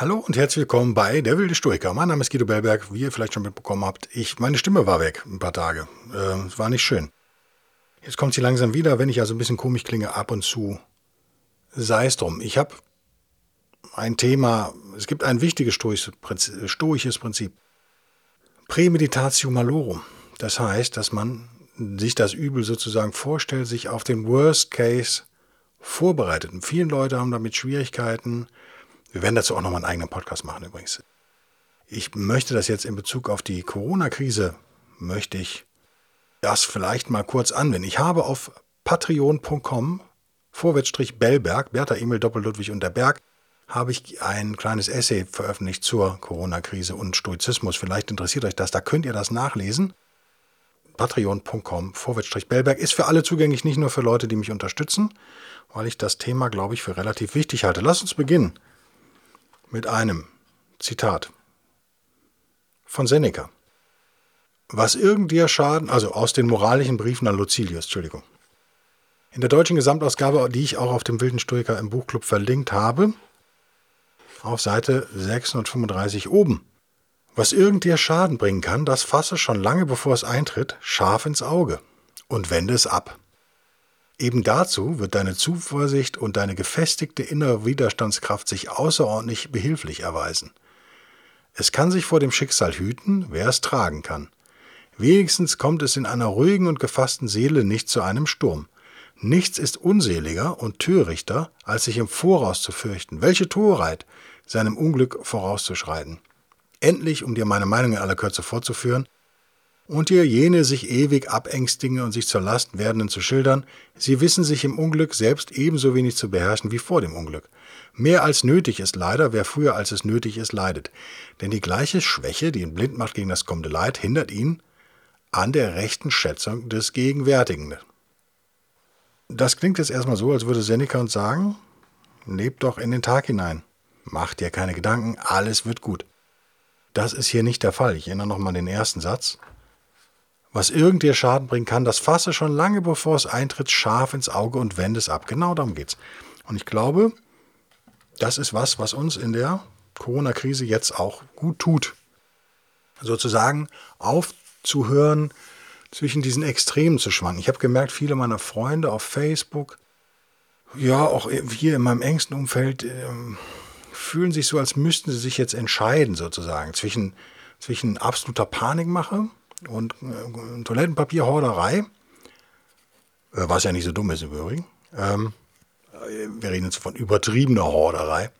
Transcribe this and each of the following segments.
Hallo und herzlich willkommen bei Der wilde Stoiker. Mein Name ist Guido Bellberg. Wie ihr vielleicht schon mitbekommen habt, ich, meine Stimme war weg ein paar Tage. Äh, es war nicht schön. Jetzt kommt sie langsam wieder, wenn ich also ein bisschen komisch klinge, ab und zu. Sei es drum. Ich habe ein Thema, es gibt ein wichtiges stoisches Prinzip. Prämeditatio malorum. Das heißt, dass man sich das Übel sozusagen vorstellt, sich auf den Worst Case vorbereitet. Und viele Leute haben damit Schwierigkeiten, wir werden dazu auch nochmal einen eigenen Podcast machen übrigens. Ich möchte das jetzt in Bezug auf die Corona-Krise, möchte ich das vielleicht mal kurz anwenden. Ich habe auf patreon.com Vorwärtsstrich Bellberg, Bertha Emil Doppel Ludwig und der Berg, habe ich ein kleines Essay veröffentlicht zur Corona-Krise und Stoizismus. Vielleicht interessiert euch das, da könnt ihr das nachlesen. Patreon.com Vorwärtsstrich Bellberg ist für alle zugänglich, nicht nur für Leute, die mich unterstützen, weil ich das Thema, glaube ich, für relativ wichtig halte. Lass uns beginnen mit einem Zitat von Seneca. Was irgend schaden, also aus den moralischen Briefen an Lucilius, Entschuldigung. In der deutschen Gesamtausgabe, die ich auch auf dem Wilden Stoiker im Buchclub verlinkt habe, auf Seite 635 oben. Was irgend Schaden bringen kann, das fasse schon lange bevor es eintritt, scharf ins Auge und wende es ab. Eben dazu wird deine Zuversicht und deine gefestigte innere Widerstandskraft sich außerordentlich behilflich erweisen. Es kann sich vor dem Schicksal hüten, wer es tragen kann. Wenigstens kommt es in einer ruhigen und gefassten Seele nicht zu einem Sturm. Nichts ist unseliger und törichter, als sich im Voraus zu fürchten. Welche Torheit, seinem Unglück vorauszuschreiten. Endlich, um dir meine Meinung in aller Kürze vorzuführen, und dir jene sich ewig abängstigen und sich zur Last werdenden zu schildern, sie wissen sich im Unglück selbst ebenso wenig zu beherrschen wie vor dem Unglück. Mehr als nötig ist leider, wer früher als es nötig ist, leidet. Denn die gleiche Schwäche, die ihn blind macht gegen das kommende Leid, hindert ihn an der rechten Schätzung des Gegenwärtigen. Das klingt jetzt erstmal so, als würde Seneca uns sagen, lebt doch in den Tag hinein. Mach dir keine Gedanken, alles wird gut. Das ist hier nicht der Fall. Ich erinnere nochmal den ersten Satz. Was irgend dir Schaden bringen kann, das fasse schon lange bevor es eintritt scharf ins Auge und wende es ab. Genau darum geht's. Und ich glaube, das ist was, was uns in der Corona-Krise jetzt auch gut tut. Sozusagen aufzuhören, zwischen diesen Extremen zu schwanken. Ich habe gemerkt, viele meiner Freunde auf Facebook, ja, auch hier in meinem engsten Umfeld, äh, fühlen sich so, als müssten sie sich jetzt entscheiden, sozusagen, zwischen, zwischen absoluter Panikmache und äh, Toilettenpapierhorderei, äh, was ja nicht so dumm ist im Übrigen. Ähm, wir reden jetzt von übertriebener Horderei.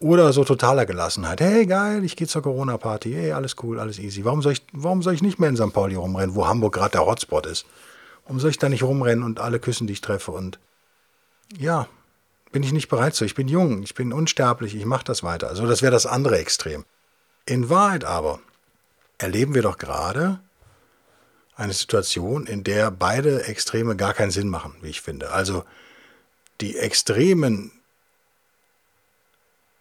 Oder so totaler Gelassenheit. Hey, geil, ich gehe zur Corona-Party. Hey, alles cool, alles easy. Warum soll, ich, warum soll ich nicht mehr in St. Pauli rumrennen, wo Hamburg gerade der Hotspot ist? Warum soll ich da nicht rumrennen und alle küssen, die ich treffe? Und ja, bin ich nicht bereit zu. Ich bin jung, ich bin unsterblich, ich mache das weiter. Also das wäre das andere Extrem. In Wahrheit aber erleben wir doch gerade eine Situation, in der beide Extreme gar keinen Sinn machen, wie ich finde. Also die Extremen,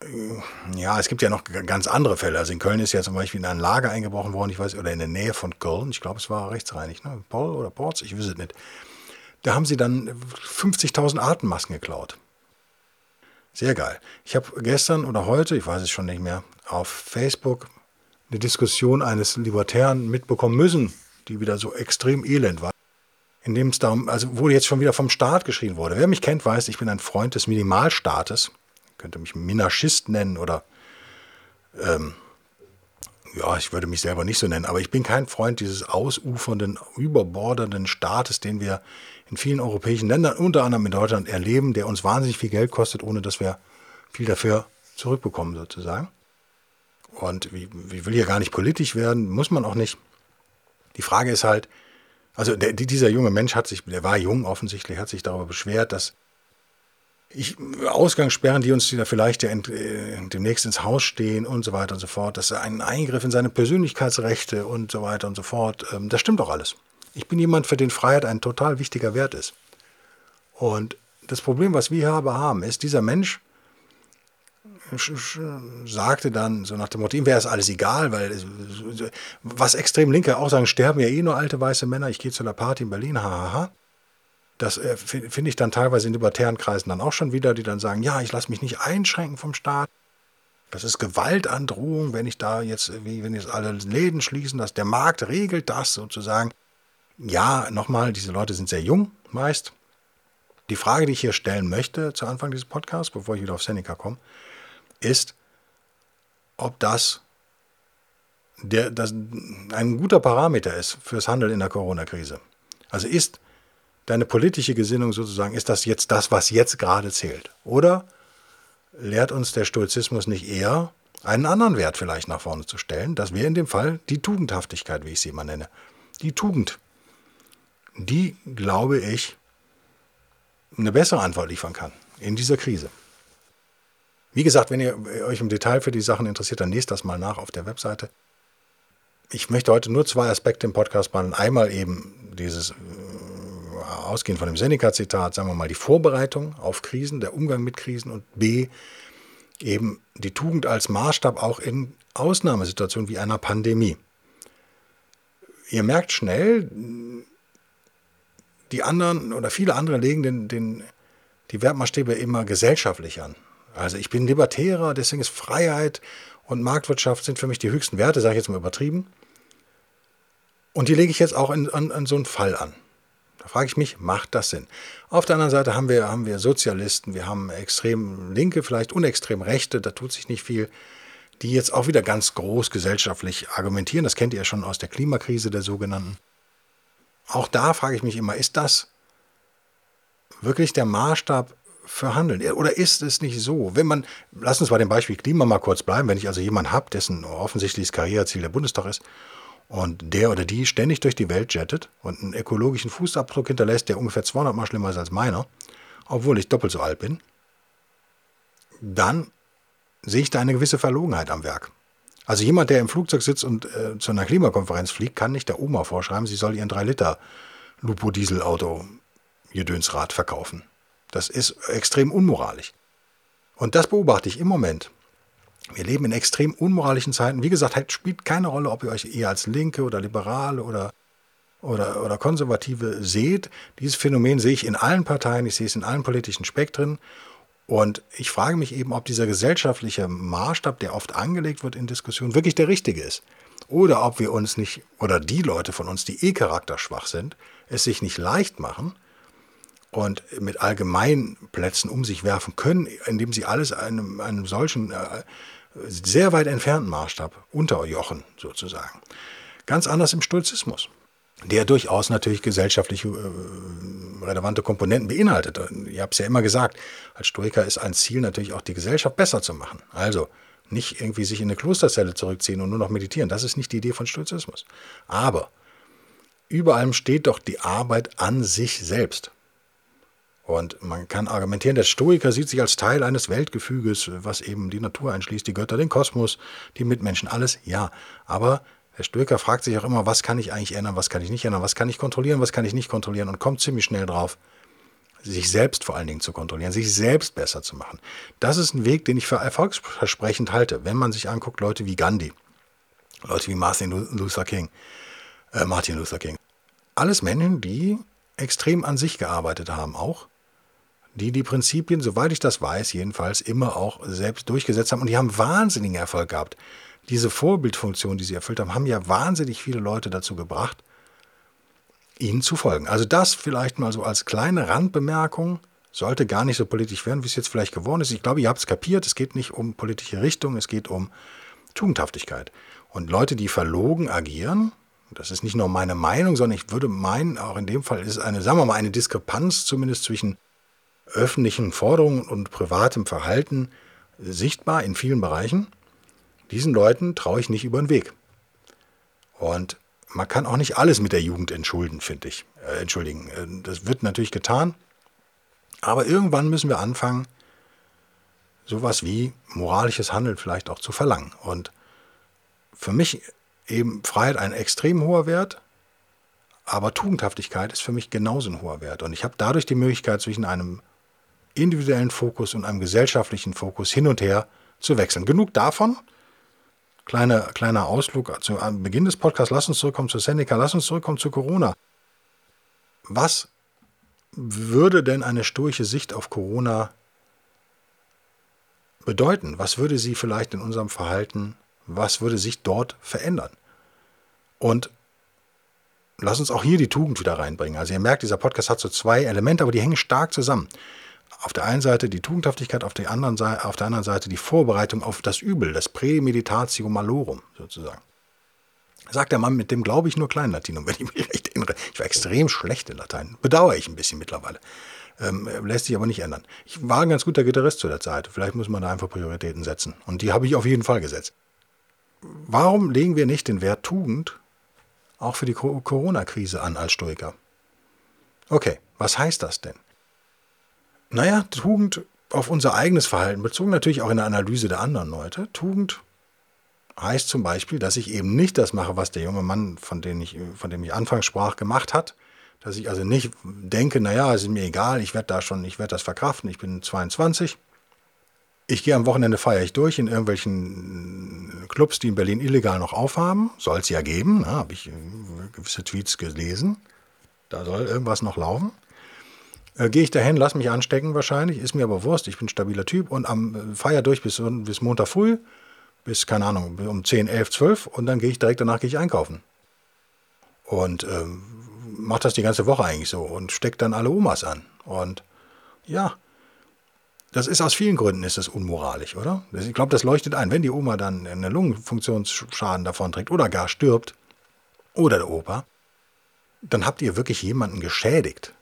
äh, ja, es gibt ja noch ganz andere Fälle. Also in Köln ist ja zum Beispiel in ein Lager eingebrochen worden, ich weiß, oder in der Nähe von Köln, ich glaube, es war rechtsreinig, ne? Paul oder Ports, ich weiß es nicht. Da haben sie dann 50.000 Atemmasken geklaut. Sehr geil. Ich habe gestern oder heute, ich weiß es schon nicht mehr, auf Facebook eine Diskussion eines Libertären mitbekommen müssen, die wieder so extrem elend war. In dem es darum, also wo jetzt schon wieder vom Staat geschrien wurde. Wer mich kennt, weiß, ich bin ein Freund des Minimalstaates. Könnte mich Minarchist nennen oder ähm, ja, ich würde mich selber nicht so nennen, aber ich bin kein Freund dieses ausufernden, überbordernden Staates, den wir in vielen europäischen Ländern, unter anderem in Deutschland, erleben, der uns wahnsinnig viel Geld kostet, ohne dass wir viel dafür zurückbekommen, sozusagen. Und ich, will hier gar nicht politisch werden, muss man auch nicht. Die Frage ist halt, also der, dieser junge Mensch hat sich, der war jung offensichtlich, hat sich darüber beschwert, dass ich, Ausgangssperren, die uns wieder vielleicht ja in, äh, demnächst ins Haus stehen und so weiter und so fort. Das ist ein Eingriff in seine Persönlichkeitsrechte und so weiter und so fort. Ähm, das stimmt doch alles. Ich bin jemand, für den Freiheit ein total wichtiger Wert ist. Und das Problem, was wir hier haben, ist, dieser Mensch sagte dann so nach dem Motto, ihm wäre es alles egal, weil was extrem Linke auch sagen, sterben ja eh nur alte weiße Männer, ich gehe zu einer Party in Berlin, hahaha. Das äh, finde ich dann teilweise in libertären Kreisen dann auch schon wieder, die dann sagen, ja, ich lasse mich nicht einschränken vom Staat. Das ist Gewaltandrohung, wenn ich da jetzt, wie wenn jetzt alle Läden schließen, dass der Markt regelt das sozusagen. Ja, nochmal, diese Leute sind sehr jung meist. Die Frage, die ich hier stellen möchte zu Anfang dieses Podcasts, bevor ich wieder auf Seneca komme, ist, ob das, der, das ein guter Parameter ist fürs Handeln in der Corona-Krise. Also ist deine politische Gesinnung sozusagen, ist das jetzt das, was jetzt gerade zählt? Oder lehrt uns der Stoizismus nicht eher, einen anderen Wert vielleicht nach vorne zu stellen? Das wäre in dem Fall die Tugendhaftigkeit, wie ich sie immer nenne. Die Tugend. Die, glaube ich, eine bessere Antwort liefern kann in dieser Krise. Wie gesagt, wenn ihr euch im Detail für die Sachen interessiert, dann lest das mal nach auf der Webseite. Ich möchte heute nur zwei Aspekte im Podcast behandeln. Einmal eben dieses äh, ausgehend von dem Seneca-Zitat, sagen wir mal, die Vorbereitung auf Krisen, der Umgang mit Krisen und B, eben die Tugend als Maßstab auch in Ausnahmesituationen wie einer Pandemie. Ihr merkt schnell, die anderen oder viele andere legen den, den, die Wertmaßstäbe immer gesellschaftlich an. Also ich bin Libertärer, deswegen ist Freiheit und Marktwirtschaft sind für mich die höchsten Werte, sage ich jetzt mal übertrieben. Und die lege ich jetzt auch in, an, an so einen Fall an. Da frage ich mich, macht das Sinn? Auf der anderen Seite haben wir, haben wir Sozialisten, wir haben extrem Linke, vielleicht unextrem Rechte, da tut sich nicht viel, die jetzt auch wieder ganz groß gesellschaftlich argumentieren. Das kennt ihr ja schon aus der Klimakrise der sogenannten. Auch da frage ich mich immer, ist das wirklich der Maßstab für Handeln? Oder ist es nicht so, wenn man, lass uns bei dem Beispiel Klima mal kurz bleiben, wenn ich also jemanden habe, dessen offensichtliches Karriereziel der Bundestag ist und der oder die ständig durch die Welt jettet und einen ökologischen Fußabdruck hinterlässt, der ungefähr 200 Mal schlimmer ist als meiner, obwohl ich doppelt so alt bin, dann sehe ich da eine gewisse Verlogenheit am Werk. Also jemand, der im Flugzeug sitzt und äh, zu einer Klimakonferenz fliegt, kann nicht der Oma vorschreiben, sie soll ihren 3-Liter Lupo-Diesel-Auto Gedönsrad verkaufen. Das ist extrem unmoralisch. Und das beobachte ich im Moment. Wir leben in extrem unmoralischen Zeiten. Wie gesagt, halt spielt keine Rolle, ob ihr euch eher als Linke oder Liberale oder, oder, oder Konservative seht. Dieses Phänomen sehe ich in allen Parteien, ich sehe es in allen politischen Spektren. Und ich frage mich eben, ob dieser gesellschaftliche Maßstab, der oft angelegt wird in Diskussionen, wirklich der richtige ist. Oder ob wir uns nicht, oder die Leute von uns, die eh charakterschwach sind, es sich nicht leicht machen und mit Allgemeinplätzen um sich werfen können, indem sie alles einem, einem solchen äh, sehr weit entfernten Maßstab unterjochen, sozusagen. Ganz anders im Stoizismus, der durchaus natürlich gesellschaftlich äh, relevante Komponenten beinhaltet. Ihr habt es ja immer gesagt, als Stoiker ist ein Ziel natürlich auch die Gesellschaft besser zu machen. Also nicht irgendwie sich in eine Klosterzelle zurückziehen und nur noch meditieren. Das ist nicht die Idee von Stoizismus. Aber über allem steht doch die Arbeit an sich selbst. Und man kann argumentieren, der Stoiker sieht sich als Teil eines Weltgefüges, was eben die Natur einschließt, die Götter, den Kosmos, die Mitmenschen, alles, ja. Aber der Stoiker fragt sich auch immer, was kann ich eigentlich ändern, was kann ich nicht ändern, was kann ich kontrollieren, was kann ich nicht kontrollieren und kommt ziemlich schnell drauf, sich selbst vor allen Dingen zu kontrollieren, sich selbst besser zu machen. Das ist ein Weg, den ich für erfolgsversprechend halte, wenn man sich anguckt, Leute wie Gandhi, Leute wie Martin Luther King, äh, Martin Luther King. Alles Menschen, die extrem an sich gearbeitet haben, auch die die Prinzipien, soweit ich das weiß, jedenfalls immer auch selbst durchgesetzt haben. Und die haben wahnsinnigen Erfolg gehabt. Diese Vorbildfunktion, die sie erfüllt haben, haben ja wahnsinnig viele Leute dazu gebracht, ihnen zu folgen. Also das vielleicht mal so als kleine Randbemerkung. Sollte gar nicht so politisch werden, wie es jetzt vielleicht geworden ist. Ich glaube, ihr habt es kapiert. Es geht nicht um politische Richtung, es geht um Tugendhaftigkeit. Und Leute, die verlogen agieren, das ist nicht nur meine Meinung, sondern ich würde meinen, auch in dem Fall ist es eine, sagen wir mal, eine Diskrepanz zumindest zwischen öffentlichen Forderungen und privatem Verhalten sichtbar in vielen Bereichen. Diesen Leuten traue ich nicht über den Weg. Und man kann auch nicht alles mit der Jugend entschulden, finde ich. Äh, entschuldigen. Äh, das wird natürlich getan. Aber irgendwann müssen wir anfangen, sowas wie moralisches Handeln vielleicht auch zu verlangen. Und für mich eben Freiheit ein extrem hoher Wert, aber Tugendhaftigkeit ist für mich genauso ein hoher Wert. Und ich habe dadurch die Möglichkeit, zwischen einem individuellen Fokus und einem gesellschaftlichen Fokus hin und her zu wechseln. Genug davon. Kleiner, kleiner Ausflug zu, am Beginn des Podcasts. Lass uns zurückkommen zu Seneca. Lass uns zurückkommen zu Corona. Was würde denn eine stoische Sicht auf Corona bedeuten? Was würde sie vielleicht in unserem Verhalten, was würde sich dort verändern? Und lass uns auch hier die Tugend wieder reinbringen. Also ihr merkt, dieser Podcast hat so zwei Elemente, aber die hängen stark zusammen. Auf der einen Seite die Tugendhaftigkeit, auf der anderen Seite, auf der anderen Seite die Vorbereitung auf das Übel, das Prämeditatio malorum sozusagen. Sagt der Mann, mit dem glaube ich nur Kleinlatinum, wenn ich mich recht erinnere. Ich war extrem schlecht in Latein. Bedauere ich ein bisschen mittlerweile. Ähm, lässt sich aber nicht ändern. Ich war ein ganz guter Gitarrist zu der Zeit. Vielleicht muss man da einfach Prioritäten setzen. Und die habe ich auf jeden Fall gesetzt. Warum legen wir nicht den Wert Tugend auch für die Corona-Krise an als Stoiker? Okay, was heißt das denn? Naja, Tugend auf unser eigenes Verhalten bezogen, natürlich auch in der Analyse der anderen Leute. Tugend heißt zum Beispiel, dass ich eben nicht das mache, was der junge Mann, von dem ich, von dem ich anfangs sprach, gemacht hat. Dass ich also nicht denke, naja, es ist mir egal, ich werde da schon, ich werde das verkraften, ich bin 22. Ich gehe am Wochenende feiere ich durch in irgendwelchen Clubs, die in Berlin illegal noch aufhaben. Soll es ja geben, ne? habe ich gewisse Tweets gelesen. Da soll irgendwas noch laufen. Äh, gehe ich dahin, lass mich anstecken wahrscheinlich, ist mir aber Wurst, ich bin stabiler Typ und am äh, Feier durch bis, bis Montag früh, bis, keine Ahnung, um 10, 11, 12 und dann gehe ich direkt danach gehe ich einkaufen. Und ähm, mache das die ganze Woche eigentlich so und stecke dann alle Omas an. Und ja, das ist aus vielen Gründen ist das unmoralisch, oder? Ich glaube, das leuchtet ein. Wenn die Oma dann einen Lungenfunktionsschaden davon trägt oder gar stirbt, oder der Opa, dann habt ihr wirklich jemanden geschädigt.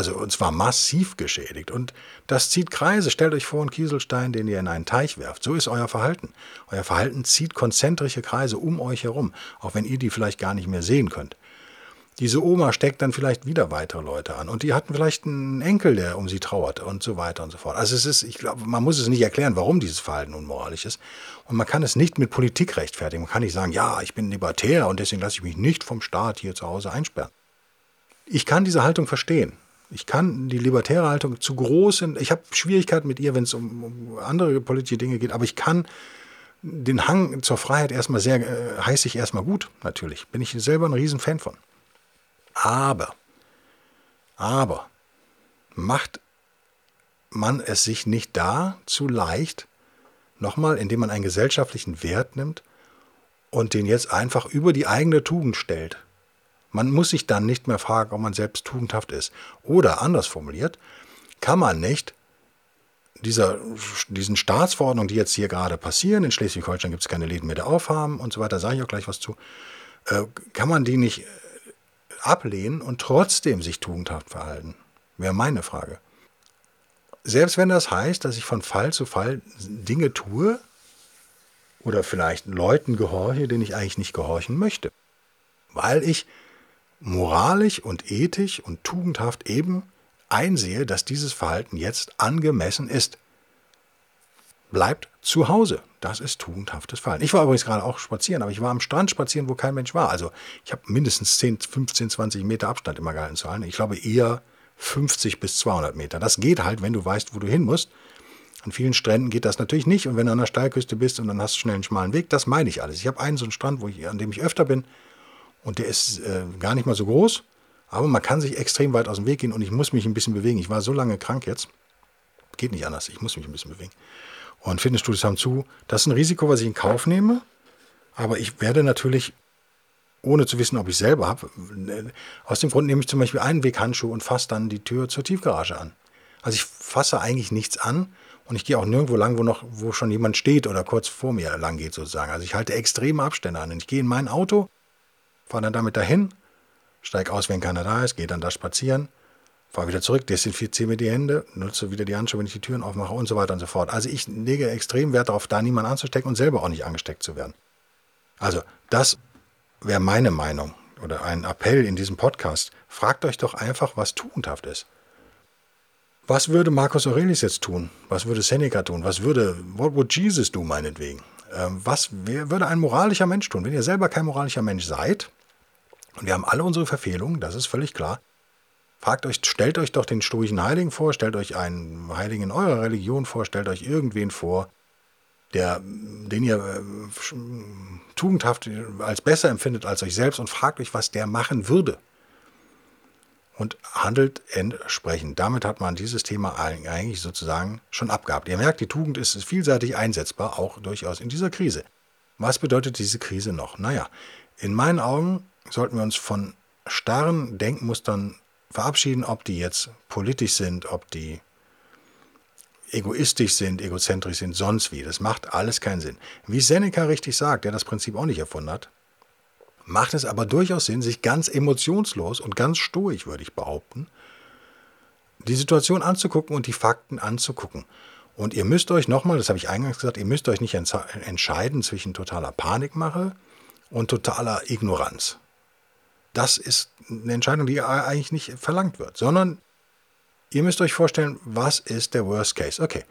Also und zwar massiv geschädigt. Und das zieht Kreise. Stellt euch vor, einen Kieselstein, den ihr in einen Teich werft. So ist euer Verhalten. Euer Verhalten zieht konzentrische Kreise um euch herum, auch wenn ihr die vielleicht gar nicht mehr sehen könnt. Diese Oma steckt dann vielleicht wieder weitere Leute an und die hatten vielleicht einen Enkel, der um sie trauert und so weiter und so fort. Also es ist, ich glaube, man muss es nicht erklären, warum dieses Verhalten unmoralisch ist. Und man kann es nicht mit Politik rechtfertigen. Man kann nicht sagen, ja, ich bin libertär und deswegen lasse ich mich nicht vom Staat hier zu Hause einsperren. Ich kann diese Haltung verstehen. Ich kann die libertäre Haltung zu groß, ich habe Schwierigkeiten mit ihr, wenn es um, um, andere politische Dinge geht, aber ich kann den Hang zur Freiheit erstmal sehr, äh, heiße ich erstmal gut, natürlich. Bin ich selber ein Riesenfan von. Aber, aber, macht man es sich nicht da zu leicht, nochmal, indem man einen gesellschaftlichen Wert nimmt und den jetzt einfach über die eigene Tugend stellt man muss sich dann nicht mehr fragen, ob man selbst tugendhaft ist. Oder anders formuliert, kann man nicht dieser, diesen Staatsverordnungen, die jetzt hier gerade passieren, in Schleswig-Holstein gibt es keine Läden mehr, die aufhaben und so weiter, sage ich auch gleich was zu, äh, kann man die nicht äh, ablehnen und trotzdem sich tugendhaft verhalten? Wäre meine Frage. Selbst wenn das heißt, dass ich von Fall zu Fall Dinge tue oder vielleicht Leuten gehorche, denen ich eigentlich nicht gehorchen möchte, weil ich moralisch und ethisch und tugendhaft eben einsehe, dass dieses Verhalten jetzt angemessen ist. Bleibt zu Hause. Das ist tugendhaftes Verhalten. Ich war übrigens gerade auch spazieren, aber ich war am Strand spazieren, wo kein Mensch war. Also ich habe mindestens 10, 15, 20 Meter Abstand immer gehalten zu allen. Ich glaube eher 50 bis 200 Meter. Das geht halt, wenn du weißt, wo du hin musst. An vielen Stränden geht das natürlich nicht. Und wenn du an der Steilküste bist und dann hast du schnell einen schmalen Weg, das meine ich alles. Ich habe einen so einen Strand, wo ich, an dem ich öfter bin. Und der ist äh, gar nicht mal so groß, aber man kann sich extrem weit aus dem Weg gehen und ich muss mich ein bisschen bewegen. Ich war so lange krank jetzt. Geht nicht anders, ich muss mich ein bisschen bewegen. Und Fitnessstudios haben zu. Das ist ein Risiko, was ich in Kauf nehme. Aber ich werde natürlich, ohne zu wissen, ob ich selber habe, aus dem Grund nehme ich zum Beispiel einen Weghandschuh und fasse dann die Tür zur Tiefgarage an. Also ich fasse eigentlich nichts an und ich gehe auch nirgendwo lang, wo noch, wo schon jemand steht oder kurz vor mir lang geht sozusagen. Also ich halte extreme Abstände an. Und ich gehe in mein Auto, fahre dann damit dahin, steige aus, wenn keiner da ist, gehe dann da spazieren, fahre wieder zurück, desinfiziere mir die Hände, nutze wieder die Handschuhe, wenn ich die Türen aufmache und so weiter und so fort. Also ich lege extrem Wert darauf, da niemanden anzustecken und selber auch nicht angesteckt zu werden. Also das wäre meine Meinung oder ein Appell in diesem Podcast. Fragt euch doch einfach, was tugendhaft ist. Was würde Marcus Aurelius jetzt tun? Was würde Seneca tun? Was würde, what would Jesus do meinetwegen? Ähm, was würde ein moralischer Mensch tun? Wenn ihr selber kein moralischer Mensch seid, und wir haben alle unsere Verfehlungen, das ist völlig klar, fragt euch, stellt euch doch den stoischen Heiligen vor, stellt euch einen Heiligen in eurer Religion vor, stellt euch irgendwen vor, der, den ihr äh, tugendhaft als besser empfindet als euch selbst und fragt euch, was der machen würde und handelt entsprechend. Damit hat man dieses Thema eigentlich sozusagen schon abgehabt. Ihr merkt, die Tugend ist vielseitig einsetzbar, auch durchaus in dieser Krise. Was bedeutet diese Krise noch? Naja, in meinen Augen sollten wir uns von starren Denkmustern verabschieden, ob die jetzt politisch sind, ob die egoistisch sind, egozentrisch sind, sonst wie. Das macht alles keinen Sinn. Wie Seneca richtig sagt, der das Prinzip auch nicht erfunden hat, macht es aber durchaus Sinn, sich ganz emotionslos und ganz stoisch, würde ich behaupten, die Situation anzugucken und die Fakten anzugucken. Und ihr müsst euch nochmal, das habe ich eingangs gesagt, ihr müsst euch nicht entscheiden zwischen totaler Panikmache und totaler Ignoranz. Das ist eine Entscheidung, die eigentlich nicht verlangt wird, sondern ihr müsst euch vorstellen, was ist der Worst Case? Okay,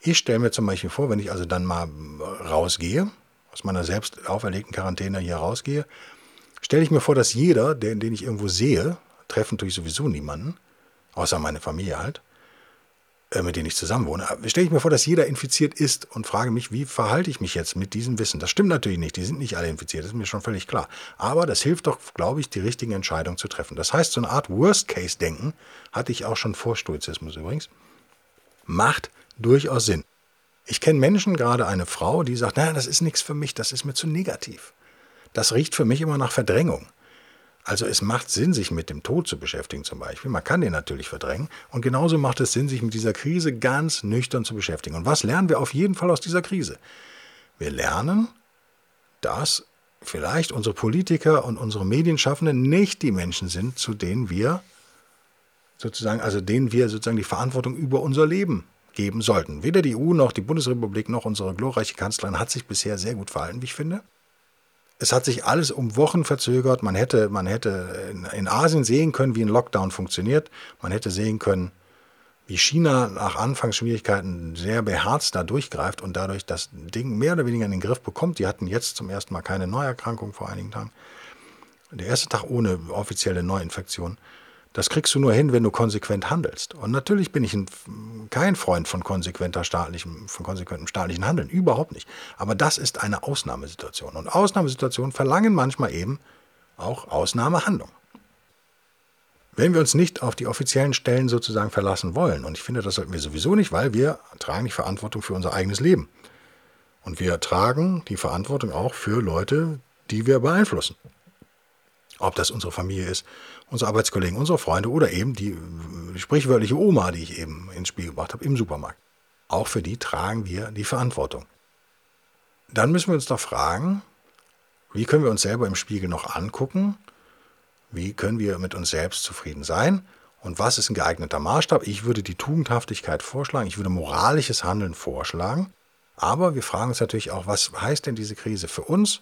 ich stelle mir zum Beispiel vor, wenn ich also dann mal rausgehe, aus meiner selbst auferlegten Quarantäne hier rausgehe stelle ich mir vor, dass jeder, den, den ich irgendwo sehe, treffen tue ich sowieso niemanden, außer meine Familie halt, äh, mit denen ich zusammen wohne, stelle ich mir vor, dass jeder infiziert ist und frage mich, wie verhalte ich mich jetzt mit diesem Wissen? Das stimmt natürlich nicht, die sind nicht alle infiziert, das ist mir schon völlig klar. Aber das hilft doch, glaube ich, die richtigen Entscheidungen zu treffen. Das heißt, so eine Art Worst-Case-Denken, hatte ich auch schon vor Stoizismus übrigens, macht durchaus Sinn. Ich kenne Menschen, gerade eine Frau, die sagt, naja, das ist nichts für mich, das ist mir zu negativ das riecht für mich immer nach Verdrängung. Also es macht Sinn, sich mit dem Tod zu beschäftigen zum Beispiel. Man kann den natürlich verdrängen. Und genauso macht es Sinn, sich mit dieser Krise ganz nüchtern zu beschäftigen. Und was lernen wir auf jeden Fall aus dieser Krise? Wir lernen, dass vielleicht unsere Politiker und unsere Medienschaffenden nicht die Menschen sind, zu denen wir sozusagen, also denen wir sozusagen die Verantwortung über unser Leben geben sollten. Weder die EU noch die Bundesrepublik noch unsere glorreiche Kanzlerin hat sich bisher sehr gut verhalten, wie ich finde es hat sich alles um Wochen verzögert. Man hätte, man hätte in Asien sehen können, wie ein Lockdown funktioniert. Man hätte sehen können, wie China nach Anfangsschwierigkeiten sehr beherzt da durchgreift und dadurch das Ding mehr oder weniger in den Griff bekommt. Die hatten jetzt zum ersten Mal keine Neuerkrankung vor einigen Tagen. Der erste Tag ohne offizielle Neuinfektion. Das kriegst du nur hin, wenn du konsequent handelst. Und natürlich bin ich ein, kein Freund von konsequenter staatlichem, von konsequentem staatlichen Handeln. Überhaupt nicht. Aber das ist eine Ausnahmesituation. Und Ausnahmesituationen verlangen manchmal eben auch Ausnahmehandlung. Wenn wir uns nicht auf die offiziellen Stellen sozusagen verlassen wollen, und ich finde, das sollten wir sowieso nicht, weil wir tragen die Verantwortung für unser eigenes Leben. Und wir tragen die Verantwortung auch für Leute, die wir beeinflussen. Ob das unsere Familie ist, unsere Arbeitskollegen, unsere Freunde oder eben die, die sprichwörtliche Oma, die ich eben ins Spiel gebracht habe im Supermarkt. Auch für die tragen wir die Verantwortung. Dann müssen wir uns doch fragen, wie können wir uns selber im Spiegel noch angucken? Wie können wir mit uns selbst zufrieden sein? Und was ist ein geeigneter Maßstab? Ich würde die Tugendhaftigkeit vorschlagen, ich würde moralisches Handeln vorschlagen. Aber wir fragen uns natürlich auch, was heißt denn diese Krise für uns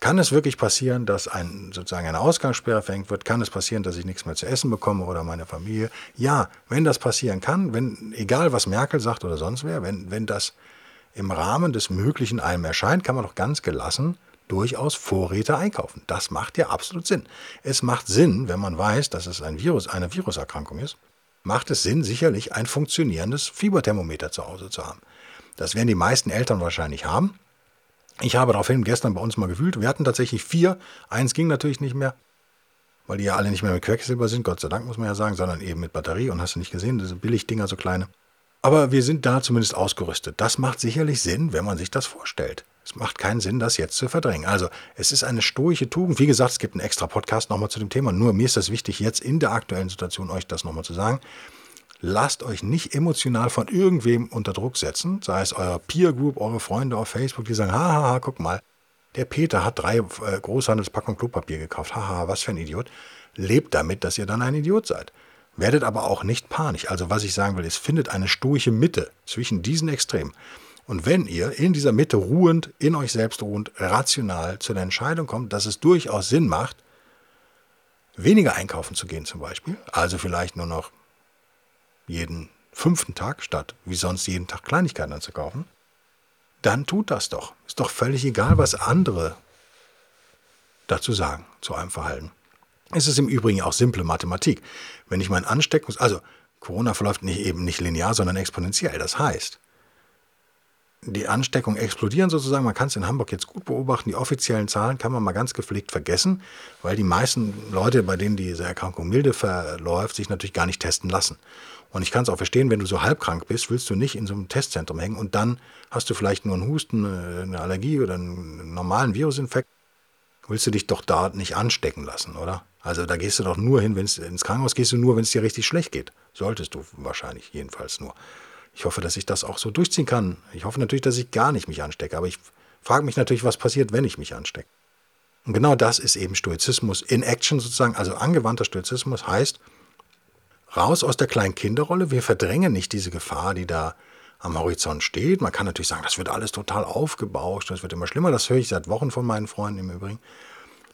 kann es wirklich passieren, dass ein, sozusagen eine Ausgangssperre verhängt wird? Kann es passieren, dass ich nichts mehr zu essen bekomme oder meine Familie? Ja, wenn das passieren kann, wenn, egal was Merkel sagt oder sonst wer, wenn, wenn das im Rahmen des Möglichen einem erscheint, kann man doch ganz gelassen durchaus Vorräte einkaufen. Das macht ja absolut Sinn. Es macht Sinn, wenn man weiß, dass es ein Virus, eine Viruserkrankung ist, macht es Sinn, sicherlich ein funktionierendes Fieberthermometer zu Hause zu haben. Das werden die meisten Eltern wahrscheinlich haben. Ich habe daraufhin gestern bei uns mal gefühlt. Wir hatten tatsächlich vier. Eins ging natürlich nicht mehr, weil die ja alle nicht mehr mit Quecksilber sind, Gott sei Dank muss man ja sagen, sondern eben mit Batterie. Und hast du nicht gesehen, diese Billigdinger, so kleine. Aber wir sind da zumindest ausgerüstet. Das macht sicherlich Sinn, wenn man sich das vorstellt. Es macht keinen Sinn, das jetzt zu verdrängen. Also, es ist eine stoische Tugend. Wie gesagt, es gibt einen extra Podcast nochmal zu dem Thema. Nur mir ist das wichtig, jetzt in der aktuellen Situation euch das nochmal zu sagen lasst euch nicht emotional von irgendwem unter Druck setzen, sei es euer Peer Group, eure Freunde auf Facebook, die sagen, haha, guck mal, der Peter hat drei äh, Großhandelspackungen Klopapier gekauft, haha, was für ein Idiot. Lebt damit, dass ihr dann ein Idiot seid. Werdet aber auch nicht panisch. Also was ich sagen will, ist, findet eine stoische Mitte zwischen diesen Extremen. Und wenn ihr in dieser Mitte ruhend, in euch selbst ruhend, rational zu der Entscheidung kommt, dass es durchaus Sinn macht, weniger einkaufen zu gehen zum Beispiel, also vielleicht nur noch jeden fünften Tag, statt wie sonst jeden Tag Kleinigkeiten anzukaufen, dann tut das doch. Ist doch völlig egal, was andere dazu sagen, zu einem Verhalten. Es ist im Übrigen auch simple Mathematik. Wenn ich mein Ansteckungs... Also, Corona verläuft nicht eben nicht linear, sondern exponentiell. Das heißt, die Ansteckungen explodieren sozusagen. Man kann es in Hamburg jetzt gut beobachten. Die offiziellen Zahlen kann man mal ganz gepflegt vergessen, weil die meisten Leute, bei denen diese Erkrankung milde verläuft, sich natürlich gar nicht testen lassen. Und ich kann es auch verstehen, wenn du so halbkrank bist, willst du nicht in so einem Testzentrum hängen und dann hast du vielleicht nur einen Husten, eine Allergie oder einen normalen Virusinfekt. Willst du dich doch da nicht anstecken lassen, oder? Also da gehst du doch nur hin, wenn es ins Krankenhaus gehst du nur, wenn es dir richtig schlecht geht. Solltest du wahrscheinlich jedenfalls nur. Ich hoffe, dass ich das auch so durchziehen kann. Ich hoffe natürlich, dass ich gar nicht mich anstecke, aber ich frage mich natürlich, was passiert, wenn ich mich anstecke. Und genau das ist eben Stoizismus in Action sozusagen, also angewandter Stoizismus heißt, raus aus der kleinen Kinderrolle, wir verdrängen nicht diese Gefahr, die da am Horizont steht. Man kann natürlich sagen, das wird alles total aufgebauscht, das wird immer schlimmer, das höre ich seit Wochen von meinen Freunden im Übrigen.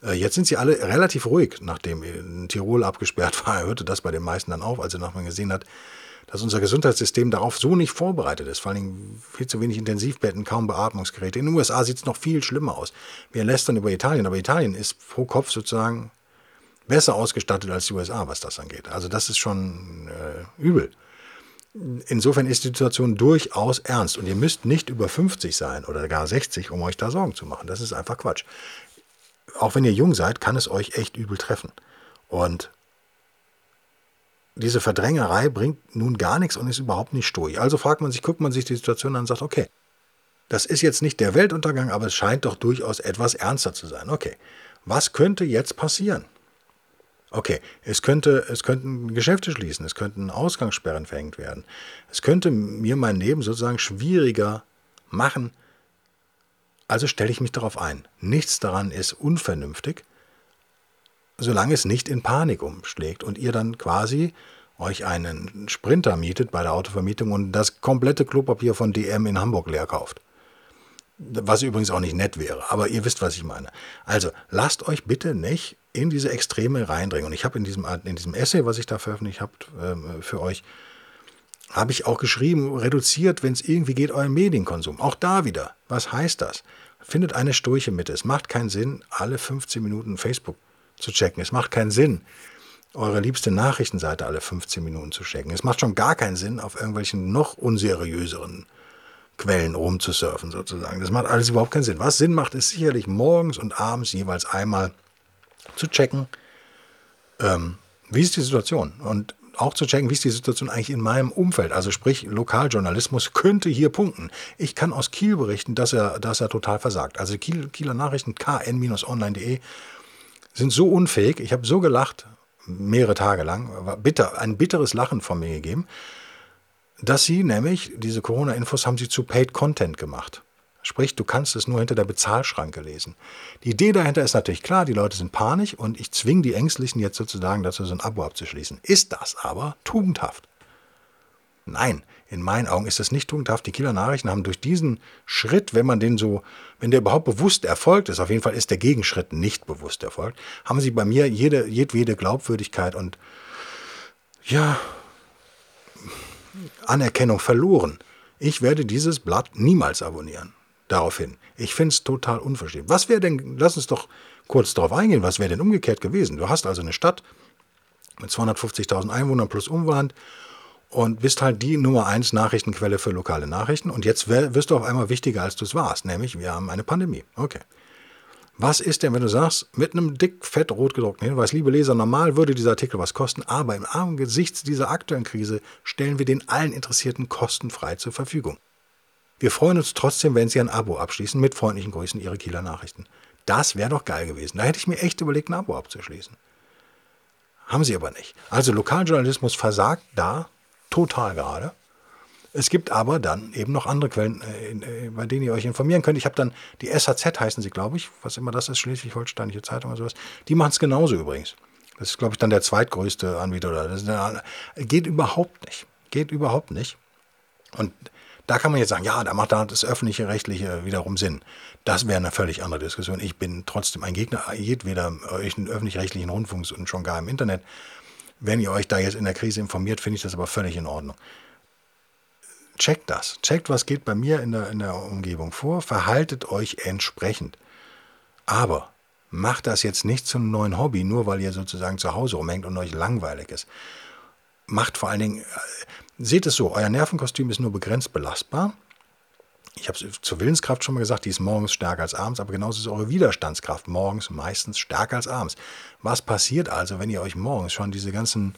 Äh, jetzt sind sie alle relativ ruhig, nachdem Tirol abgesperrt war. Er hörte das bei den meisten dann auf, als er nochmal gesehen hat, dass unser Gesundheitssystem darauf so nicht vorbereitet ist. Vor allem viel zu wenig Intensivbetten, kaum Beatmungsgeräte. In den USA sieht es noch viel schlimmer aus. Wir lästern über Italien, aber Italien ist pro Kopf sozusagen besser ausgestattet als die USA, was das angeht. Also das ist schon äh, übel. Insofern ist die Situation durchaus ernst und ihr müsst nicht über 50 sein oder gar 60, um euch da Sorgen zu machen. Das ist einfach Quatsch. Auch wenn ihr jung seid, kann es euch echt übel treffen. Und diese Verdrängerei bringt nun gar nichts und ist überhaupt nicht stoisch. Also fragt man sich, guckt man sich die Situation an und sagt, okay, das ist jetzt nicht der Weltuntergang, aber es scheint doch durchaus etwas ernster zu sein. Okay, was könnte jetzt passieren? Okay, es könnte, es könnten Geschäfte schließen, es könnten Ausgangssperren verhängt werden. Es könnte mir mein Leben sozusagen schwieriger machen. Also stelle ich mich darauf ein. Nichts daran ist unvernünftig solange es nicht in Panik umschlägt und ihr dann quasi euch einen Sprinter mietet bei der Autovermietung und das komplette Klopapier von DM in Hamburg leer kauft. Was übrigens auch nicht nett wäre, aber ihr wisst, was ich meine. Also lasst euch bitte nicht in diese Extreme reindringen. Und ich habe in diesem, in diesem Essay, was ich da veröffentlicht habe äh, für euch, habe ich auch geschrieben, reduziert, wenn es irgendwie geht, euren Medienkonsum. Auch da wieder. Was heißt das? Findet eine Sturche Mitte. Es macht keinen Sinn, alle 15 Minuten Facebook zu checken. Es macht keinen Sinn, eure liebste Nachrichtenseite alle 15 Minuten zu checken. Es macht schon gar keinen Sinn, auf irgendwelchen noch unseriöseren Quellen rumzusurfen, sozusagen. Das macht alles überhaupt keinen Sinn. Was Sinn macht, ist sicherlich morgens und abends jeweils einmal zu checken, ähm, wie ist die Situation und auch zu checken, wie ist die Situation eigentlich in meinem Umfeld. Also sprich, Lokaljournalismus könnte hier punkten. Ich kann aus Kiel berichten, dass er, dass er total versagt. Also Kiel, Kieler Nachrichten, kn-online.de sind so unfähig. Ich habe so gelacht, mehrere Tage lang, bitter, ein bitteres Lachen von mir gegeben, dass sie nämlich, diese Corona-Infos haben sie zu Paid Content gemacht. Sprich, du kannst es nur hinter der Bezahlschranke lesen. Die Idee dahinter ist natürlich klar, die Leute sind panisch und ich zwinge die Ängstlichen jetzt sozusagen dazu, so ein Abo abzuschließen. Ist das aber tugendhaft? Nein, in meinen Augen ist das nicht tugendhaft. Die Kieler Nachrichten haben durch diesen Schritt, wenn man den so, wenn der überhaupt bewusst erfolgt ist, auf jeden Fall ist der Gegenschritt nicht bewusst erfolgt, haben sie bei mir jede, jedwede Glaubwürdigkeit und ja, Anerkennung verloren. Ich werde dieses Blatt niemals abonnieren. Daraufhin. Ich finde es total unverschämt. Was wäre denn, lass uns doch kurz darauf eingehen, was wäre denn umgekehrt gewesen? Du hast also eine Stadt mit 250.000 Einwohnern plus Umland und bist halt die Nummer eins Nachrichtenquelle für lokale Nachrichten. Und jetzt wirst du auf einmal wichtiger, als du es warst, nämlich wir haben eine Pandemie. Okay. Was ist denn, wenn du sagst, mit einem dick, fett, rot gedruckten Hinweis, liebe Leser, normal würde dieser Artikel was kosten, aber im Angesichts dieser aktuellen Krise stellen wir den allen Interessierten kostenfrei zur Verfügung. Wir freuen uns trotzdem, wenn Sie ein Abo abschließen. Mit freundlichen Grüßen, Ihre Kieler Nachrichten. Das wäre doch geil gewesen. Da hätte ich mir echt überlegt, ein Abo abzuschließen. Haben Sie aber nicht. Also Lokaljournalismus versagt da total gerade. Es gibt aber dann eben noch andere Quellen, äh, bei denen ihr euch informieren könnt. Ich habe dann die SHZ heißen sie, glaube ich, was immer das ist, Schleswig-Holsteinische Zeitung oder sowas. Die machen es genauso übrigens. Das ist, glaube ich, dann der zweitgrößte Anbieter. Das eine, geht überhaupt nicht. Geht überhaupt nicht. Und da kann man jetzt sagen, ja, da macht da das öffentliche Rechtliche wiederum Sinn. Das wäre eine völlig andere Diskussion. Ich bin trotzdem ein Gegner jedweder öffentlich-rechtlichen Rundfunks und schon gar im Internet. Wenn ihr euch da jetzt in der Krise informiert, finde ich das aber völlig in Ordnung. Checkt das. Checkt, was geht bei mir in der, in der Umgebung vor. Verhaltet euch entsprechend. Aber macht das jetzt nicht zum neuen Hobby, nur weil ihr sozusagen zu Hause rumhängt und euch langweilig ist. Macht vor allen Dingen, äh, seht es so, euer Nervenkostüm ist nur begrenzt belastbar. Ich habe es zur Willenskraft schon mal gesagt, die ist morgens stärker als abends, aber genauso ist eure Widerstandskraft morgens meistens stärker als abends. Was passiert also, wenn ihr euch morgens schon diese ganzen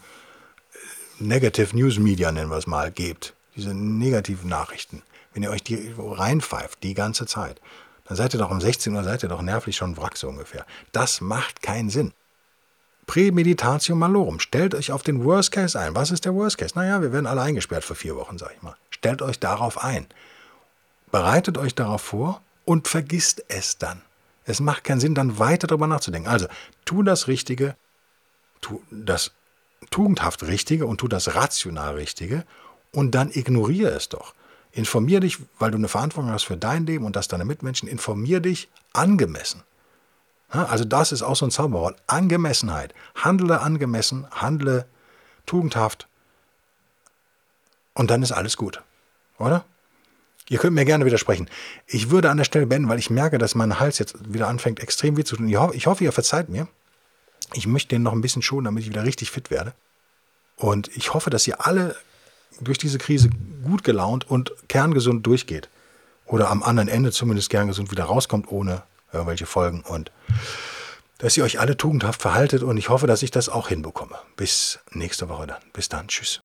äh, Negative News Media, nennen wir es mal, gebt? Diese negativen Nachrichten. Wenn ihr euch die reinpfeift, die ganze Zeit, dann seid ihr doch um 16 Uhr, seid ihr doch nervlich schon Wrack so ungefähr. Das macht keinen Sinn. Prämeditatio malorum. Stellt euch auf den Worst Case ein. Was ist der Worst Case? Naja, wir werden alle eingesperrt für vier Wochen, sag ich mal. Stellt euch darauf ein. Bereitet euch darauf vor und vergisst es dann. Es macht keinen Sinn, dann weiter darüber nachzudenken. Also, tu das Richtige, tu das tugendhaft Richtige und tu das rational Richtige und dann ignoriere es doch. Informier dich, weil du eine Verantwortung hast für dein Leben und das deiner Mitmenschen. Informier dich angemessen. Also das ist auch so ein Zauberwort. Angemessenheit. Handle angemessen, handle tugendhaft und dann ist alles gut. Oder? Ihr könnt mir gerne widersprechen. Ich würde an der Stelle beenden, weil ich merke, dass mein Hals jetzt wieder anfängt, extrem weh zu tun. Ich hoffe, ich hoffe, ihr verzeiht mir. Ich möchte den noch ein bisschen schonen, damit ich wieder richtig fit werde. Und ich hoffe, dass ihr alle durch diese Krise gut gelaunt und kerngesund durchgeht. Oder am anderen Ende zumindest kerngesund wieder rauskommt, ohne irgendwelche Folgen. Und dass ihr euch alle tugendhaft verhaltet. Und ich hoffe, dass ich das auch hinbekomme. Bis nächste Woche dann. Bis dann. Tschüss.